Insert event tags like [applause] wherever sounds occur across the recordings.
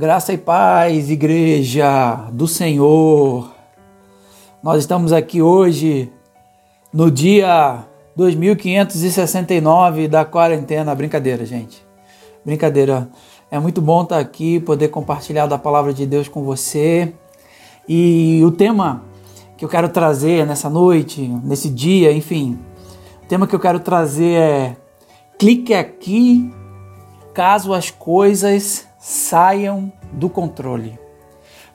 Graça e paz, igreja do Senhor. Nós estamos aqui hoje no dia 2569 da quarentena. Brincadeira, gente. Brincadeira. É muito bom estar aqui, poder compartilhar da palavra de Deus com você. E o tema que eu quero trazer nessa noite, nesse dia, enfim, o tema que eu quero trazer é clique aqui caso as coisas saiam do controle.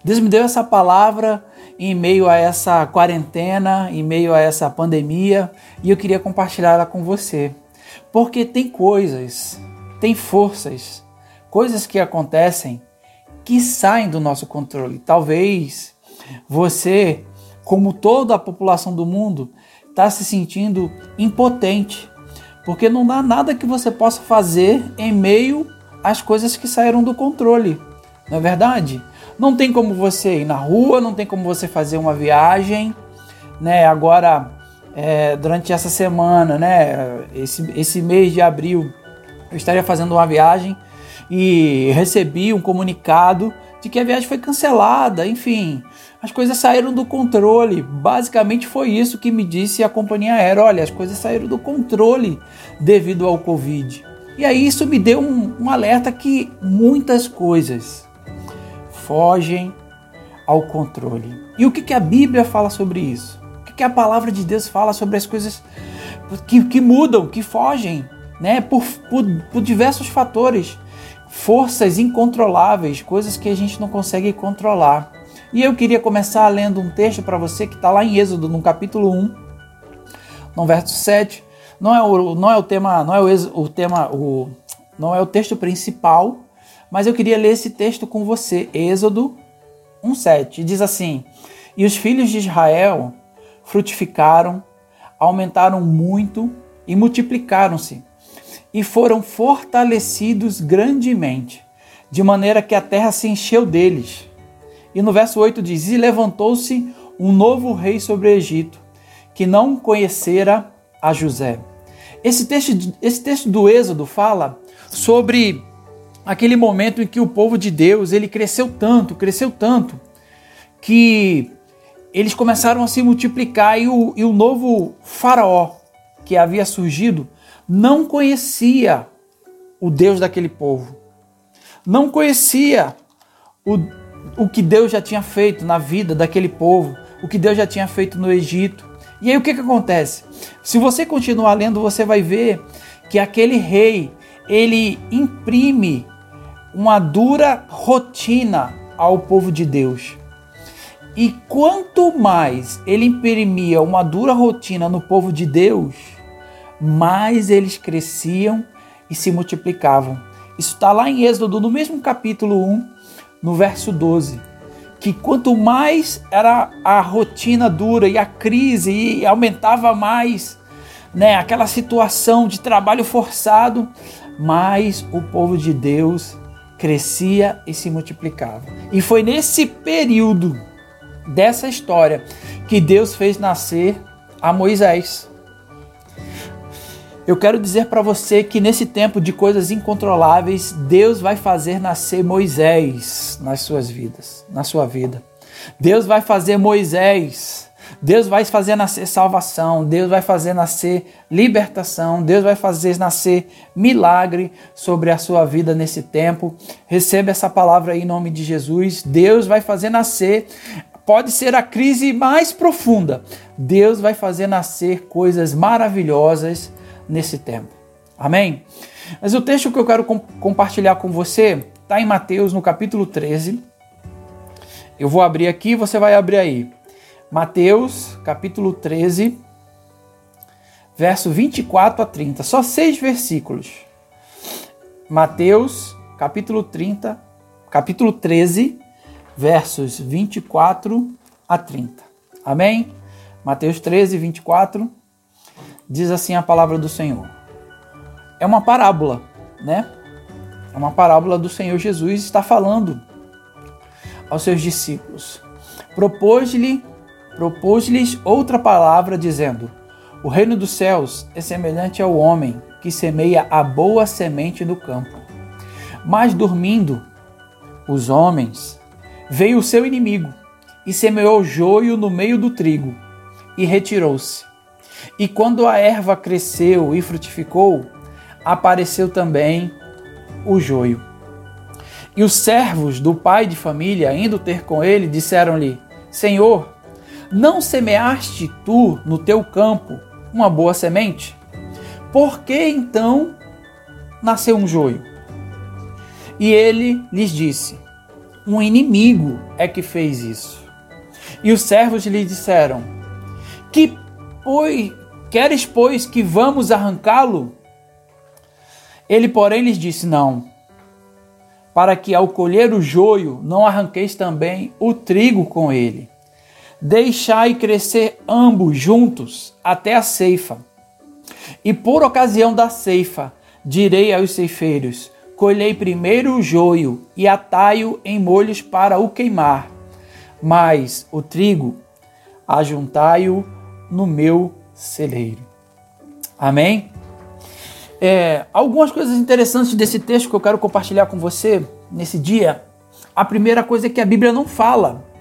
Deus me deu essa palavra em meio a essa quarentena, em meio a essa pandemia, e eu queria compartilhar ela com você. Porque tem coisas, tem forças, coisas que acontecem que saem do nosso controle. Talvez você, como toda a população do mundo, está se sentindo impotente, porque não há nada que você possa fazer em meio as coisas que saíram do controle, não é verdade? Não tem como você ir na rua, não tem como você fazer uma viagem, né? Agora, é, durante essa semana, né? Esse, esse mês de abril, eu estaria fazendo uma viagem e recebi um comunicado de que a viagem foi cancelada, enfim, as coisas saíram do controle. Basicamente foi isso que me disse a companhia aérea: olha, as coisas saíram do controle devido ao Covid. E aí isso me deu um, um alerta que muitas coisas fogem ao controle. E o que, que a Bíblia fala sobre isso? O que, que a palavra de Deus fala sobre as coisas que, que mudam, que fogem, né? Por, por, por diversos fatores, forças incontroláveis, coisas que a gente não consegue controlar. E eu queria começar lendo um texto para você que está lá em Êxodo, no capítulo 1, no verso 7, não é o, não é o tema, não é o, o tema, o, não é o texto principal, mas eu queria ler esse texto com você. Êxodo 1:7 diz assim: E os filhos de Israel frutificaram, aumentaram muito e multiplicaram-se, e foram fortalecidos grandemente, de maneira que a terra se encheu deles. E no verso 8 diz: E levantou-se um novo rei sobre o Egito, que não conhecera a José. Esse texto, esse texto do Êxodo fala sobre aquele momento em que o povo de Deus ele cresceu tanto, cresceu tanto, que eles começaram a se multiplicar e o, e o novo faraó que havia surgido não conhecia o Deus daquele povo, não conhecia o, o que Deus já tinha feito na vida daquele povo, o que Deus já tinha feito no Egito. E aí o que, que acontece? Se você continuar lendo, você vai ver que aquele rei ele imprime uma dura rotina ao povo de Deus. E quanto mais ele imprimia uma dura rotina no povo de Deus, mais eles cresciam e se multiplicavam. Isso está lá em Êxodo, no mesmo capítulo 1, no verso 12 que quanto mais era a rotina dura e a crise e aumentava mais, né, aquela situação de trabalho forçado, mais o povo de Deus crescia e se multiplicava. E foi nesse período dessa história que Deus fez nascer a Moisés. Eu quero dizer para você que nesse tempo de coisas incontroláveis, Deus vai fazer nascer Moisés nas suas vidas, na sua vida. Deus vai fazer Moisés, Deus vai fazer nascer salvação, Deus vai fazer nascer libertação, Deus vai fazer nascer milagre sobre a sua vida nesse tempo. Receba essa palavra aí em nome de Jesus. Deus vai fazer nascer pode ser a crise mais profunda. Deus vai fazer nascer coisas maravilhosas nesse tempo. Amém? Mas o texto que eu quero com compartilhar com você está em Mateus, no capítulo 13. Eu vou abrir aqui, você vai abrir aí. Mateus, capítulo 13, verso 24 a 30. Só seis versículos. Mateus, capítulo 30, capítulo 13, versos 24 a 30. Amém? Mateus 13, 24 diz assim a palavra do Senhor. É uma parábola, né? É uma parábola do Senhor Jesus está falando aos seus discípulos. Propôs-lhe, propôs-lhes outra palavra dizendo: O reino dos céus é semelhante ao homem que semeia a boa semente no campo. Mas dormindo, os homens, veio o seu inimigo e semeou joio no meio do trigo e retirou-se. E quando a erva cresceu e frutificou, apareceu também o joio. E os servos do pai de família, indo ter com ele, disseram-lhe: Senhor, não semeaste tu no teu campo uma boa semente? Por que então nasceu um joio? E ele lhes disse: Um inimigo é que fez isso. E os servos lhe disseram: Que pois queres pois que vamos arrancá-lo? Ele, porém, lhes disse: Não, para que ao colher o joio não arranqueis também o trigo com ele. Deixai crescer ambos juntos até a ceifa. E por ocasião da ceifa, direi aos ceifeiros: Colhei primeiro o joio e atai-o em molhos para o queimar, mas o trigo ajuntai-o no meu celeiro. Amém? É, algumas coisas interessantes desse texto que eu quero compartilhar com você nesse dia. A primeira coisa é que a Bíblia não fala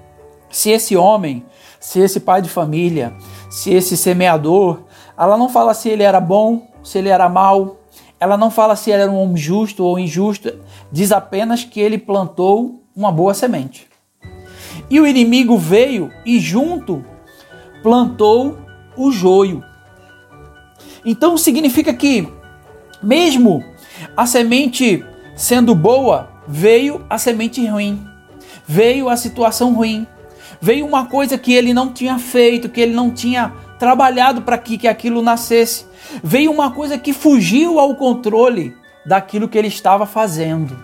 se esse homem, se esse pai de família, se esse semeador, ela não fala se ele era bom, se ele era mau, ela não fala se ele era um homem justo ou injusto, diz apenas que ele plantou uma boa semente. E o inimigo veio e junto plantou o joio. Então significa que mesmo a semente sendo boa, veio a semente ruim, veio a situação ruim, veio uma coisa que ele não tinha feito, que ele não tinha trabalhado para que, que aquilo nascesse, veio uma coisa que fugiu ao controle daquilo que ele estava fazendo.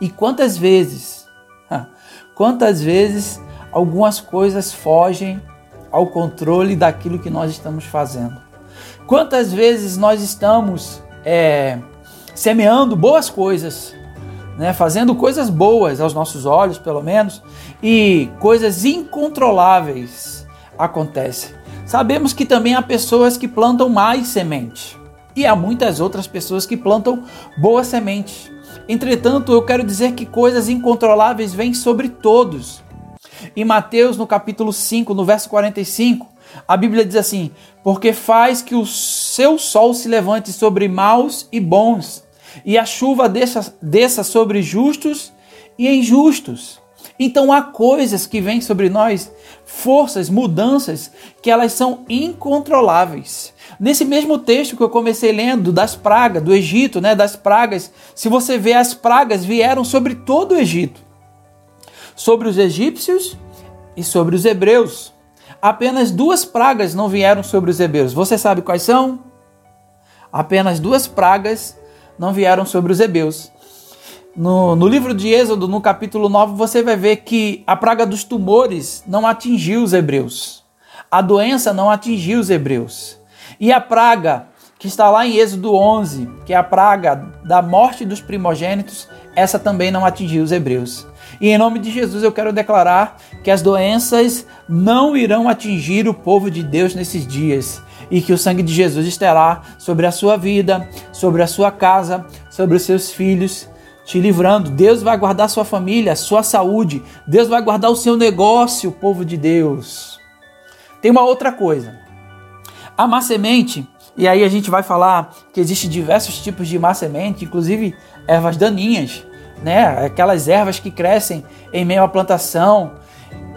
E quantas vezes, [laughs] quantas vezes algumas coisas fogem ao controle daquilo que nós estamos fazendo? Quantas vezes nós estamos é, semeando boas coisas, né, fazendo coisas boas aos nossos olhos, pelo menos, e coisas incontroláveis acontecem. Sabemos que também há pessoas que plantam mais semente e há muitas outras pessoas que plantam boas sementes. Entretanto, eu quero dizer que coisas incontroláveis vêm sobre todos. Em Mateus, no capítulo 5, no verso 45, a Bíblia diz assim: Porque faz que o seu sol se levante sobre maus e bons, e a chuva desça, desça sobre justos e injustos. Então há coisas que vêm sobre nós, forças, mudanças, que elas são incontroláveis. Nesse mesmo texto que eu comecei lendo das pragas do Egito, né, das pragas, se você vê as pragas vieram sobre todo o Egito, sobre os egípcios e sobre os hebreus apenas duas pragas não vieram sobre os hebreus. Você sabe quais são? Apenas duas pragas não vieram sobre os hebreus. No, no, livro de Êxodo, no capítulo 9, você vai ver que a praga dos tumores não atingiu os hebreus. A doença não atingiu os hebreus. E a praga que está lá em Êxodo 11, que é a praga da morte dos primogênitos, essa também não atingiu os hebreus. E em nome de Jesus eu quero declarar que as doenças não irão atingir o povo de Deus nesses dias e que o sangue de Jesus estará sobre a sua vida, sobre a sua casa, sobre os seus filhos, te livrando. Deus vai guardar sua família, sua saúde. Deus vai guardar o seu negócio, povo de Deus. Tem uma outra coisa. A má semente, e aí a gente vai falar que existem diversos tipos de má semente, inclusive ervas daninhas né? Aquelas ervas que crescem em meio à plantação.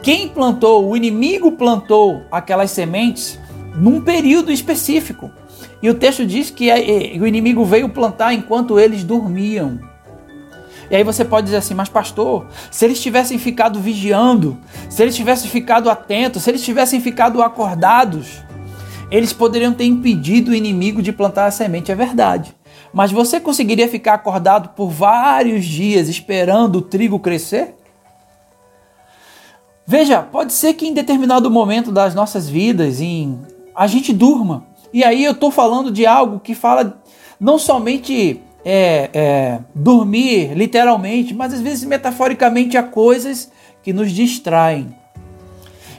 Quem plantou, o inimigo plantou aquelas sementes num período específico. E o texto diz que o inimigo veio plantar enquanto eles dormiam. E aí você pode dizer assim, mas pastor, se eles tivessem ficado vigiando, se eles tivessem ficado atentos, se eles tivessem ficado acordados, eles poderiam ter impedido o inimigo de plantar a semente. É verdade. Mas você conseguiria ficar acordado por vários dias esperando o trigo crescer? Veja, pode ser que em determinado momento das nossas vidas, em, a gente durma. E aí eu estou falando de algo que fala não somente é, é, dormir literalmente, mas às vezes metaforicamente a coisas que nos distraem.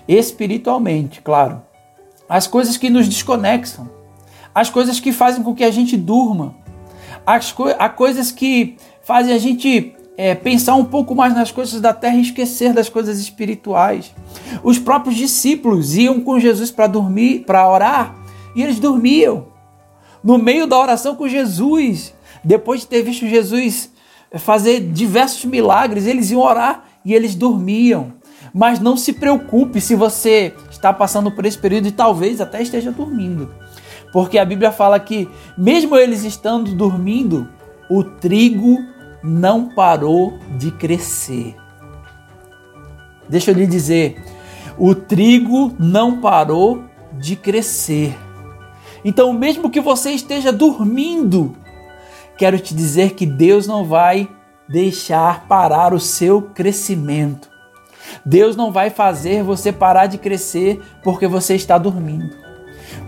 Espiritualmente, claro. As coisas que nos desconexam. As coisas que fazem com que a gente durma. As co há coisas que fazem a gente é, pensar um pouco mais nas coisas da terra e esquecer das coisas espirituais. Os próprios discípulos iam com Jesus para dormir, para orar, e eles dormiam. No meio da oração com Jesus, depois de ter visto Jesus fazer diversos milagres, eles iam orar e eles dormiam. Mas não se preocupe se você está passando por esse período e talvez até esteja dormindo. Porque a Bíblia fala que, mesmo eles estando dormindo, o trigo não parou de crescer. Deixa eu lhe dizer, o trigo não parou de crescer. Então, mesmo que você esteja dormindo, quero te dizer que Deus não vai deixar parar o seu crescimento. Deus não vai fazer você parar de crescer porque você está dormindo.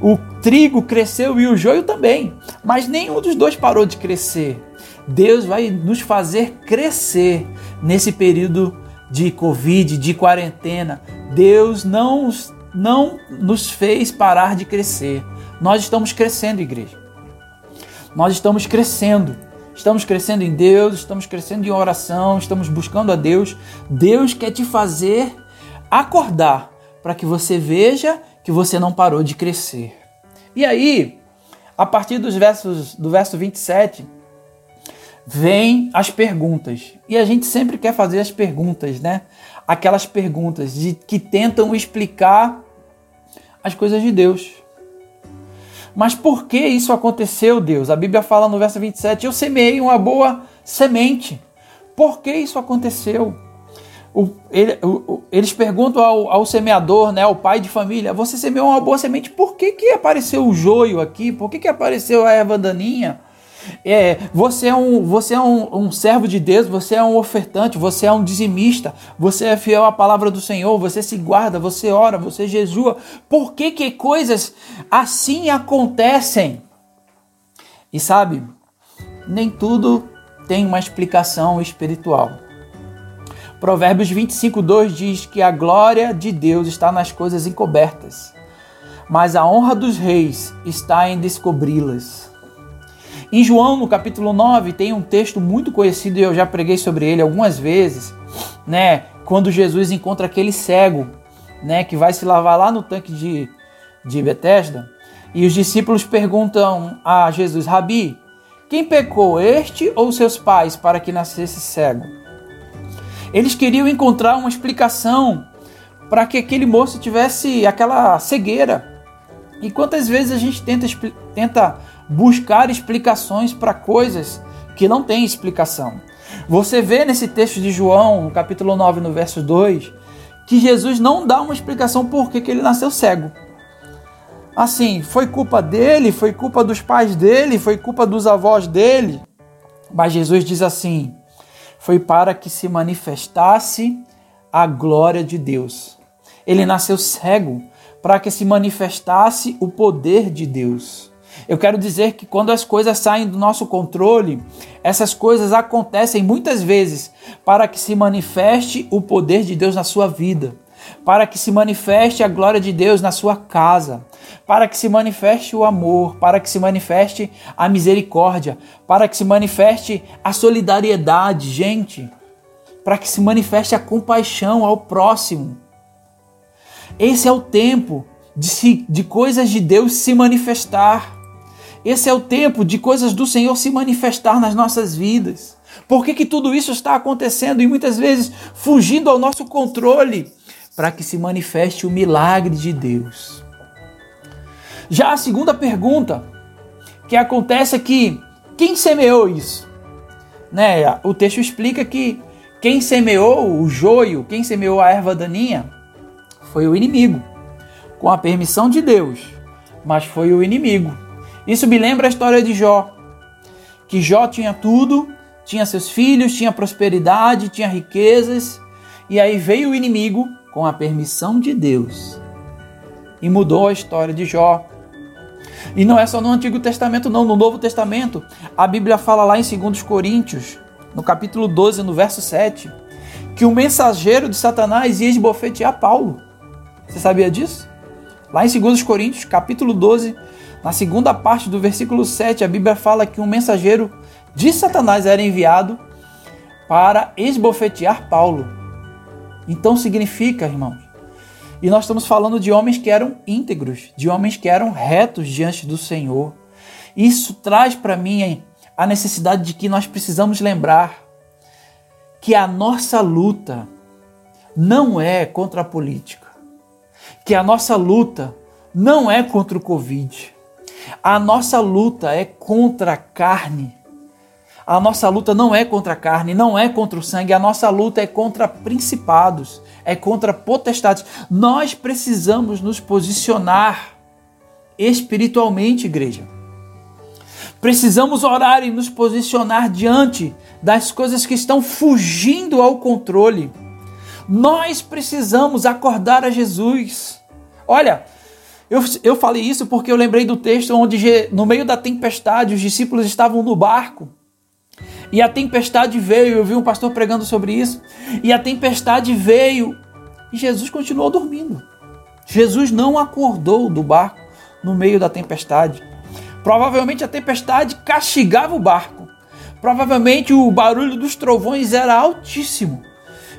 O trigo cresceu e o joio também, mas nenhum dos dois parou de crescer. Deus vai nos fazer crescer nesse período de Covid, de quarentena. Deus não, não nos fez parar de crescer. Nós estamos crescendo, igreja. Nós estamos crescendo. Estamos crescendo em Deus, estamos crescendo em oração, estamos buscando a Deus. Deus quer te fazer acordar para que você veja que você não parou de crescer. E aí, a partir dos versos do verso 27, vem as perguntas. E a gente sempre quer fazer as perguntas, né? Aquelas perguntas de, que tentam explicar as coisas de Deus. Mas por que isso aconteceu, Deus? A Bíblia fala no verso 27: Eu semeei uma boa semente. Por que isso aconteceu? O, ele, o, eles perguntam ao, ao, semeador, né, ao pai de família: Você semeou uma boa semente, por que, que apareceu o joio aqui? Por que, que apareceu a erva daninha? É, você é, um, você é um, um, servo de Deus, você é um ofertante, você é um dizimista, você é fiel à palavra do Senhor, você se guarda, você ora, você jejua. Por que, que coisas assim acontecem? E sabe, nem tudo tem uma explicação espiritual. Provérbios 25, 2 diz que a glória de Deus está nas coisas encobertas, mas a honra dos reis está em descobri-las. Em João, no capítulo 9, tem um texto muito conhecido e eu já preguei sobre ele algumas vezes, né? Quando Jesus encontra aquele cego, né, que vai se lavar lá no tanque de, de Betesda, e os discípulos perguntam a Jesus: Rabi, quem pecou, este ou seus pais, para que nascesse cego? Eles queriam encontrar uma explicação para que aquele moço tivesse aquela cegueira. E quantas vezes a gente tenta, tenta buscar explicações para coisas que não têm explicação. Você vê nesse texto de João, no capítulo 9, no verso 2, que Jesus não dá uma explicação por que, que ele nasceu cego. Assim, foi culpa dele, foi culpa dos pais dele, foi culpa dos avós dele. Mas Jesus diz assim: foi para que se manifestasse a glória de Deus. Ele nasceu cego para que se manifestasse o poder de Deus. Eu quero dizer que quando as coisas saem do nosso controle, essas coisas acontecem muitas vezes para que se manifeste o poder de Deus na sua vida, para que se manifeste a glória de Deus na sua casa, para que se manifeste o amor, para que se manifeste a misericórdia, para que se manifeste a solidariedade, gente, para que se manifeste a compaixão ao próximo. Esse é o tempo de, se, de coisas de Deus se manifestar. Esse é o tempo de coisas do Senhor se manifestar nas nossas vidas. Por que, que tudo isso está acontecendo e muitas vezes fugindo ao nosso controle? Para que se manifeste o milagre de Deus. Já a segunda pergunta que acontece é que quem semeou isso? Né? O texto explica que quem semeou o joio, quem semeou a erva daninha, foi o inimigo, com a permissão de Deus, mas foi o inimigo. Isso me lembra a história de Jó. Que Jó tinha tudo, tinha seus filhos, tinha prosperidade, tinha riquezas, e aí veio o inimigo com a permissão de Deus e mudou a história de Jó. E não é só no Antigo Testamento, não, no Novo Testamento. A Bíblia fala lá em 2 Coríntios, no capítulo 12, no verso 7, que o mensageiro de Satanás ia esbofetear Paulo. Você sabia disso? Lá em 2 Coríntios, capítulo 12, na segunda parte do versículo 7, a Bíblia fala que um mensageiro de Satanás era enviado para esbofetear Paulo. Então significa, irmãos, e nós estamos falando de homens que eram íntegros, de homens que eram retos diante do Senhor. Isso traz para mim a necessidade de que nós precisamos lembrar que a nossa luta não é contra a política, que a nossa luta não é contra o Covid, a nossa luta é contra a carne. A nossa luta não é contra a carne, não é contra o sangue, a nossa luta é contra principados, é contra potestades. Nós precisamos nos posicionar espiritualmente, igreja. Precisamos orar e nos posicionar diante das coisas que estão fugindo ao controle. Nós precisamos acordar a Jesus. Olha, eu, eu falei isso porque eu lembrei do texto onde, no meio da tempestade, os discípulos estavam no barco. E a tempestade veio, eu vi um pastor pregando sobre isso. E a tempestade veio e Jesus continuou dormindo. Jesus não acordou do barco no meio da tempestade. Provavelmente a tempestade castigava o barco. Provavelmente o barulho dos trovões era altíssimo.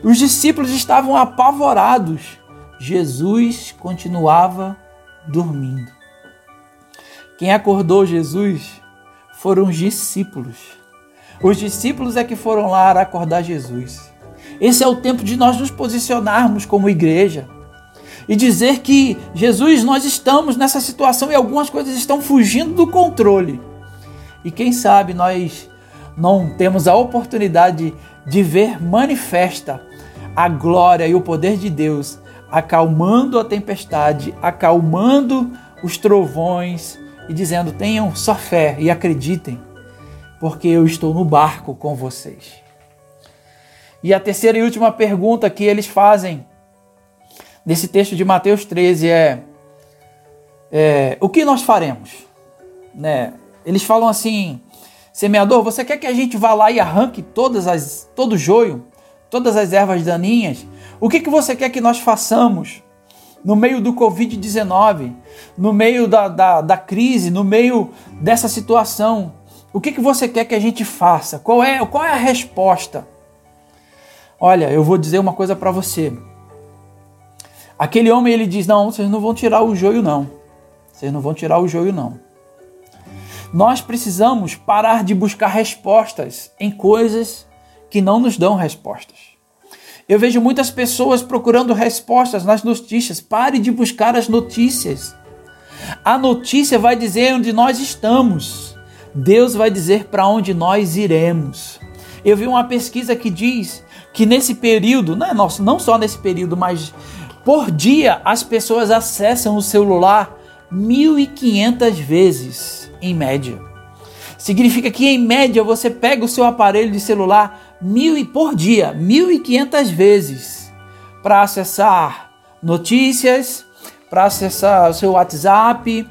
Os discípulos estavam apavorados. Jesus continuava dormindo. Quem acordou Jesus foram os discípulos. Os discípulos é que foram lá acordar Jesus. Esse é o tempo de nós nos posicionarmos como igreja e dizer que Jesus, nós estamos nessa situação e algumas coisas estão fugindo do controle. E quem sabe nós não temos a oportunidade de ver manifesta a glória e o poder de Deus acalmando a tempestade, acalmando os trovões e dizendo: tenham só fé e acreditem, porque eu estou no barco com vocês. E a terceira e última pergunta que eles fazem nesse texto de Mateus 13 é, é o que nós faremos? Né? Eles falam assim: semeador, você quer que a gente vá lá e arranque todas as, todo o joio, todas as ervas daninhas? O que, que você quer que nós façamos no meio do Covid-19, no meio da, da, da, crise, no meio dessa situação? O que, que você quer que a gente faça? Qual é, qual é a resposta? Olha, eu vou dizer uma coisa para você. Aquele homem ele diz: Não, vocês não vão tirar o joio, não. Vocês não vão tirar o joio, não. Nós precisamos parar de buscar respostas em coisas que não nos dão respostas. Eu vejo muitas pessoas procurando respostas nas notícias. Pare de buscar as notícias. A notícia vai dizer onde nós estamos. Deus vai dizer para onde nós iremos. Eu vi uma pesquisa que diz que nesse período, não, é nosso, não só nesse período, mas por dia as pessoas acessam o celular 1.500 vezes em média. Significa que em média você pega o seu aparelho de celular mil e por dia, 1.500 vezes para acessar notícias, para acessar o seu WhatsApp,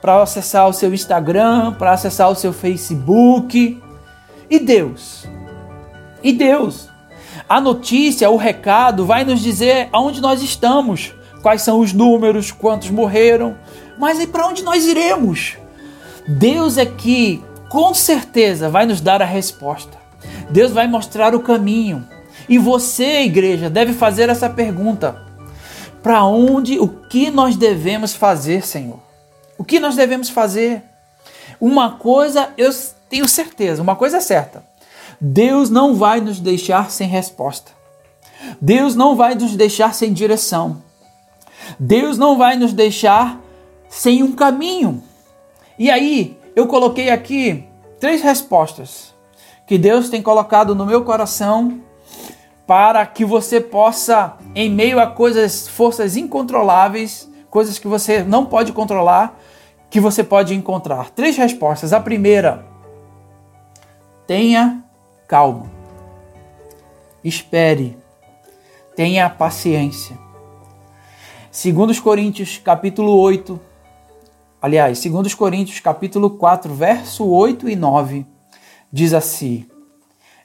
para acessar o seu Instagram, para acessar o seu Facebook. E Deus? E Deus? A notícia, o recado vai nos dizer aonde nós estamos, quais são os números, quantos morreram, mas e para onde nós iremos? Deus é que com certeza vai nos dar a resposta. Deus vai mostrar o caminho. E você, igreja, deve fazer essa pergunta: para onde, o que nós devemos fazer, Senhor? O que nós devemos fazer? Uma coisa eu tenho certeza, uma coisa é certa: Deus não vai nos deixar sem resposta. Deus não vai nos deixar sem direção. Deus não vai nos deixar sem um caminho. E aí, eu coloquei aqui três respostas que Deus tem colocado no meu coração para que você possa, em meio a coisas, forças incontroláveis, coisas que você não pode controlar, que você pode encontrar. Três respostas. A primeira, tenha calma. Espere. Tenha paciência. Segundo os Coríntios, capítulo 8, aliás, segundo os Coríntios, capítulo 4, verso 8 e 9, diz assim: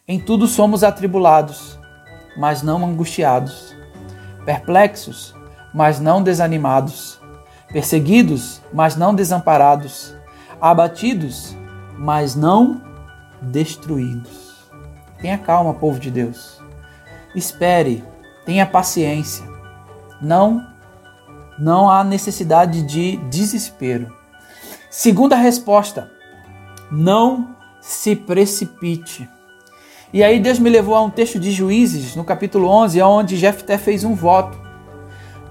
Em tudo somos atribulados, mas não angustiados, perplexos, mas não desanimados, perseguidos, mas não desamparados, abatidos, mas não destruídos. Tenha calma, povo de Deus. Espere, tenha paciência. Não não há necessidade de desespero. Segunda resposta: não se precipite. E aí Deus me levou a um texto de Juízes, no capítulo 11, onde Jefté fez um voto.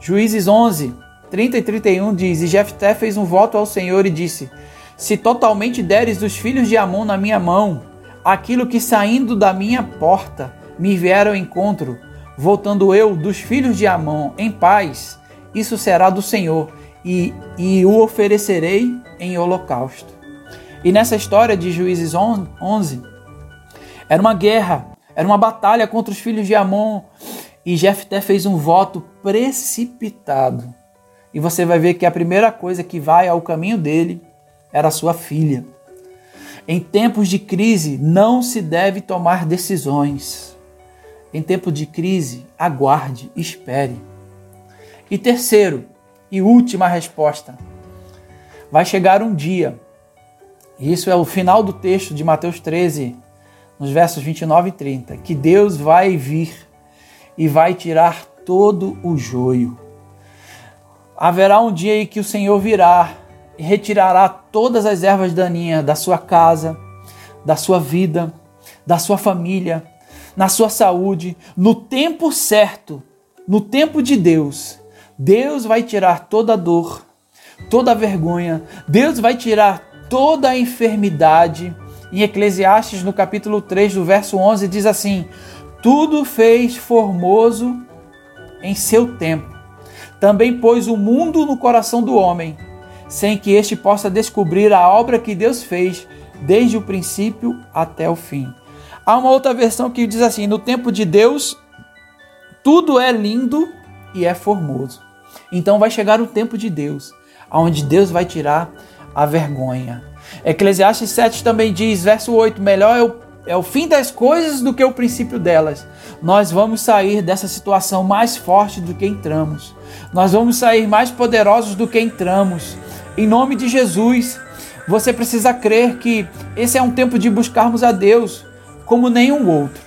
Juízes 11, 30 e 31 diz: E Jefté fez um voto ao Senhor e disse: Se totalmente deres os filhos de Amon na minha mão, aquilo que saindo da minha porta me vieram ao encontro, voltando eu dos filhos de Amon em paz, isso será do Senhor, e, e o oferecerei em holocausto. E nessa história de Juízes 11, era uma guerra, era uma batalha contra os filhos de Amon, e Jefté fez um voto precipitado. E você vai ver que a primeira coisa que vai ao caminho dele era sua filha. Em tempos de crise, não se deve tomar decisões. Em tempo de crise, aguarde, espere. E terceiro e última resposta: vai chegar um dia, isso é o final do texto de Mateus 13, nos versos 29 e 30, que Deus vai vir e vai tirar todo o joio. Haverá um dia em que o Senhor virá e retirará todas as ervas daninhas da sua casa, da sua vida, da sua família, na sua saúde, no tempo certo, no tempo de Deus. Deus vai tirar toda a dor, toda a vergonha, Deus vai tirar toda a enfermidade. Em Eclesiastes, no capítulo 3, do verso 11, diz assim: Tudo fez formoso em seu tempo. Também pôs o mundo no coração do homem, sem que este possa descobrir a obra que Deus fez desde o princípio até o fim. Há uma outra versão que diz assim: No tempo de Deus, tudo é lindo e é formoso. Então vai chegar o tempo de Deus, onde Deus vai tirar a vergonha. Eclesiastes 7 também diz, verso 8: Melhor é o, é o fim das coisas do que o princípio delas. Nós vamos sair dessa situação mais forte do que entramos. Nós vamos sair mais poderosos do que entramos. Em nome de Jesus, você precisa crer que esse é um tempo de buscarmos a Deus como nenhum outro.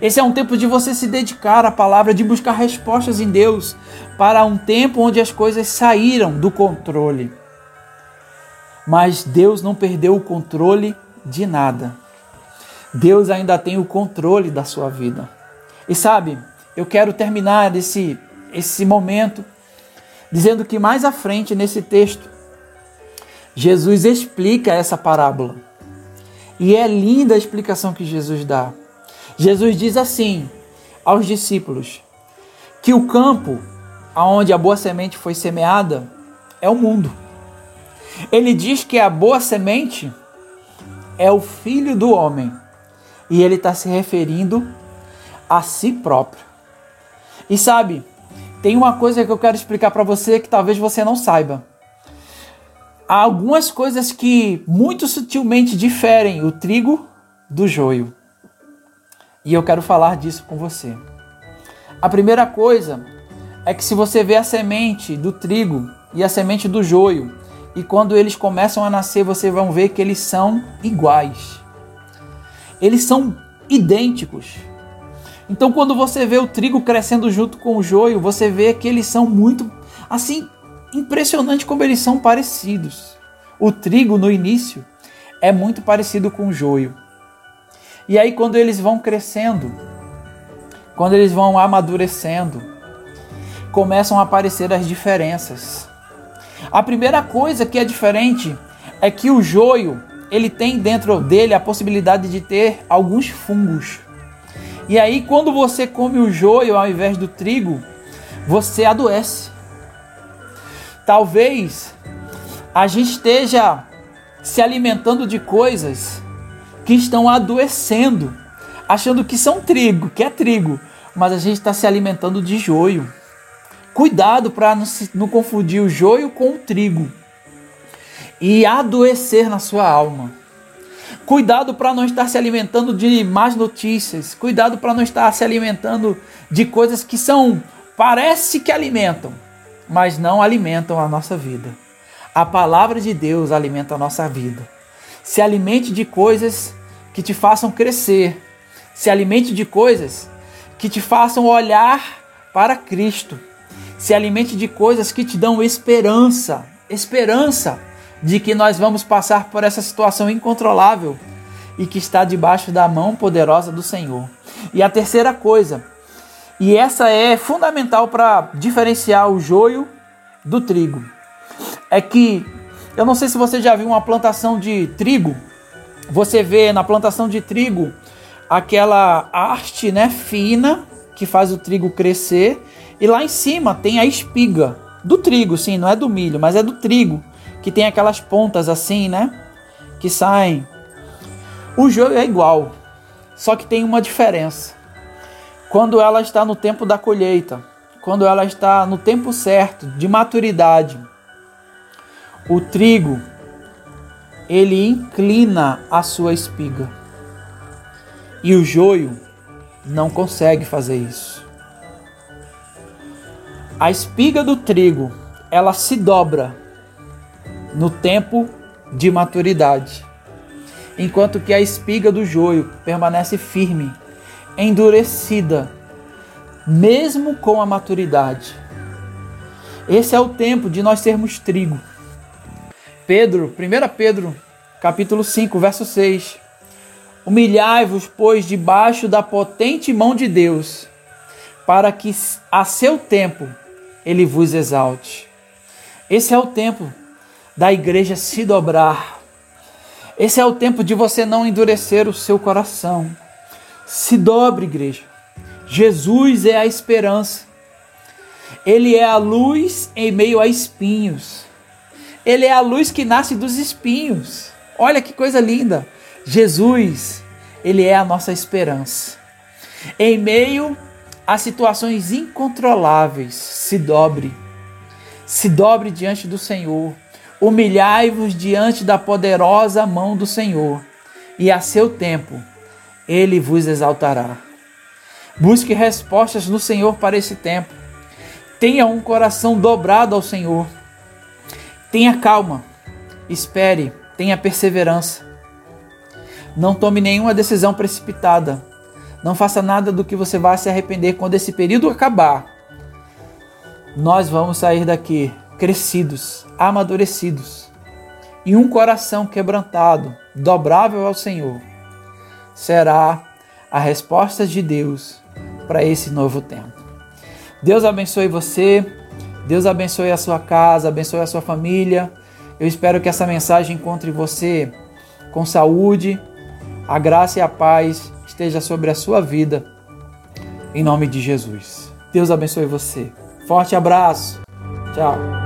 Esse é um tempo de você se dedicar à palavra, de buscar respostas em Deus para um tempo onde as coisas saíram do controle. Mas Deus não perdeu o controle de nada. Deus ainda tem o controle da sua vida. E sabe, eu quero terminar esse, esse momento dizendo que mais à frente nesse texto, Jesus explica essa parábola. E é linda a explicação que Jesus dá. Jesus diz assim aos discípulos que o campo aonde a boa semente foi semeada é o mundo. Ele diz que a boa semente é o filho do homem. E ele está se referindo a si próprio. E sabe, tem uma coisa que eu quero explicar para você que talvez você não saiba. Há algumas coisas que muito sutilmente diferem o trigo do joio. E eu quero falar disso com você. A primeira coisa é que se você vê a semente do trigo e a semente do joio, e quando eles começam a nascer, você vai ver que eles são iguais. Eles são idênticos. Então, quando você vê o trigo crescendo junto com o joio, você vê que eles são muito assim impressionante como eles são parecidos. O trigo no início é muito parecido com o joio. E aí, quando eles vão crescendo, quando eles vão amadurecendo, começam a aparecer as diferenças. A primeira coisa que é diferente é que o joio ele tem dentro dele a possibilidade de ter alguns fungos. E aí, quando você come o joio ao invés do trigo, você adoece. Talvez a gente esteja se alimentando de coisas que estão adoecendo, achando que são trigo, que é trigo, mas a gente está se alimentando de joio. Cuidado para não, não confundir o joio com o trigo e adoecer na sua alma. Cuidado para não estar se alimentando de más notícias. Cuidado para não estar se alimentando de coisas que são, parece que alimentam, mas não alimentam a nossa vida. A palavra de Deus alimenta a nossa vida. Se alimente de coisas que te façam crescer. Se alimente de coisas que te façam olhar para Cristo. Se alimente de coisas que te dão esperança, esperança de que nós vamos passar por essa situação incontrolável e que está debaixo da mão poderosa do Senhor. E a terceira coisa, e essa é fundamental para diferenciar o joio do trigo, é que eu não sei se você já viu uma plantação de trigo. Você vê na plantação de trigo aquela haste, né, fina que faz o trigo crescer e lá em cima tem a espiga do trigo, sim, não é do milho, mas é do trigo, que tem aquelas pontas assim, né, que saem. O joio é igual, só que tem uma diferença. Quando ela está no tempo da colheita, quando ela está no tempo certo de maturidade, o trigo ele inclina a sua espiga. E o joio não consegue fazer isso. A espiga do trigo, ela se dobra no tempo de maturidade, enquanto que a espiga do joio permanece firme, endurecida, mesmo com a maturidade. Esse é o tempo de nós sermos trigo. Pedro, 1 Pedro, capítulo 5, verso 6. Humilhai-vos, pois, debaixo da potente mão de Deus, para que a seu tempo ele vos exalte. Esse é o tempo da igreja se dobrar. Esse é o tempo de você não endurecer o seu coração. Se dobre, igreja. Jesus é a esperança. Ele é a luz em meio a espinhos. Ele é a luz que nasce dos espinhos. Olha que coisa linda. Jesus, ele é a nossa esperança. Em meio a situações incontroláveis, se dobre. Se dobre diante do Senhor. Humilhai-vos diante da poderosa mão do Senhor, e a seu tempo ele vos exaltará. Busque respostas no Senhor para esse tempo. Tenha um coração dobrado ao Senhor. Tenha calma, espere, tenha perseverança. Não tome nenhuma decisão precipitada. Não faça nada do que você vai se arrepender quando esse período acabar. Nós vamos sair daqui crescidos, amadurecidos e um coração quebrantado, dobrável ao Senhor. Será a resposta de Deus para esse novo tempo. Deus abençoe você. Deus abençoe a sua casa, abençoe a sua família. Eu espero que essa mensagem encontre você com saúde, a graça e a paz esteja sobre a sua vida. Em nome de Jesus. Deus abençoe você. Forte abraço. Tchau.